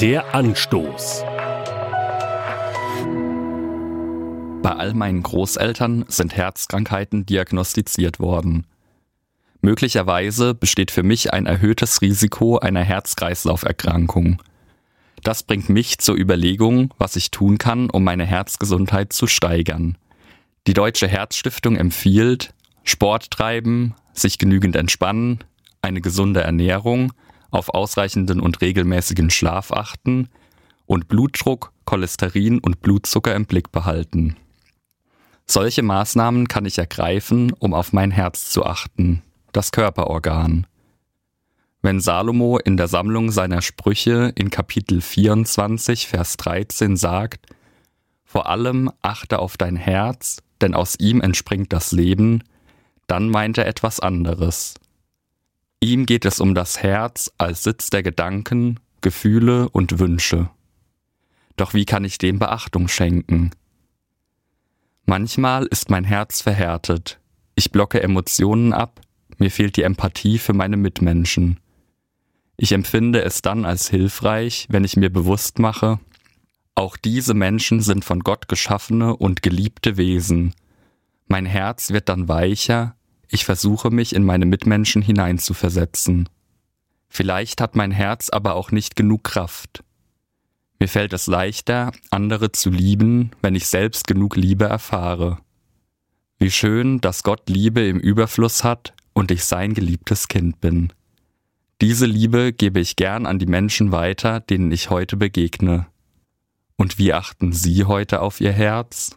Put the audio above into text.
Der Anstoß. Bei all meinen Großeltern sind Herzkrankheiten diagnostiziert worden. Möglicherweise besteht für mich ein erhöhtes Risiko einer Herz-Kreislauf-Erkrankung. Das bringt mich zur Überlegung, was ich tun kann, um meine Herzgesundheit zu steigern. Die Deutsche Herzstiftung empfiehlt Sport treiben, sich genügend entspannen, eine gesunde Ernährung, auf ausreichenden und regelmäßigen Schlaf achten und Blutdruck, Cholesterin und Blutzucker im Blick behalten. Solche Maßnahmen kann ich ergreifen, um auf mein Herz zu achten das Körperorgan. Wenn Salomo in der Sammlung seiner Sprüche in Kapitel 24, Vers 13 sagt, vor allem achte auf dein Herz, denn aus ihm entspringt das Leben, dann meint er etwas anderes. Ihm geht es um das Herz als Sitz der Gedanken, Gefühle und Wünsche. Doch wie kann ich dem Beachtung schenken? Manchmal ist mein Herz verhärtet, ich blocke Emotionen ab, mir fehlt die Empathie für meine Mitmenschen. Ich empfinde es dann als hilfreich, wenn ich mir bewusst mache, auch diese Menschen sind von Gott geschaffene und geliebte Wesen. Mein Herz wird dann weicher, ich versuche mich in meine Mitmenschen hineinzuversetzen. Vielleicht hat mein Herz aber auch nicht genug Kraft. Mir fällt es leichter, andere zu lieben, wenn ich selbst genug Liebe erfahre. Wie schön, dass Gott Liebe im Überfluss hat und ich sein geliebtes Kind bin. Diese Liebe gebe ich gern an die Menschen weiter, denen ich heute begegne. Und wie achten Sie heute auf Ihr Herz?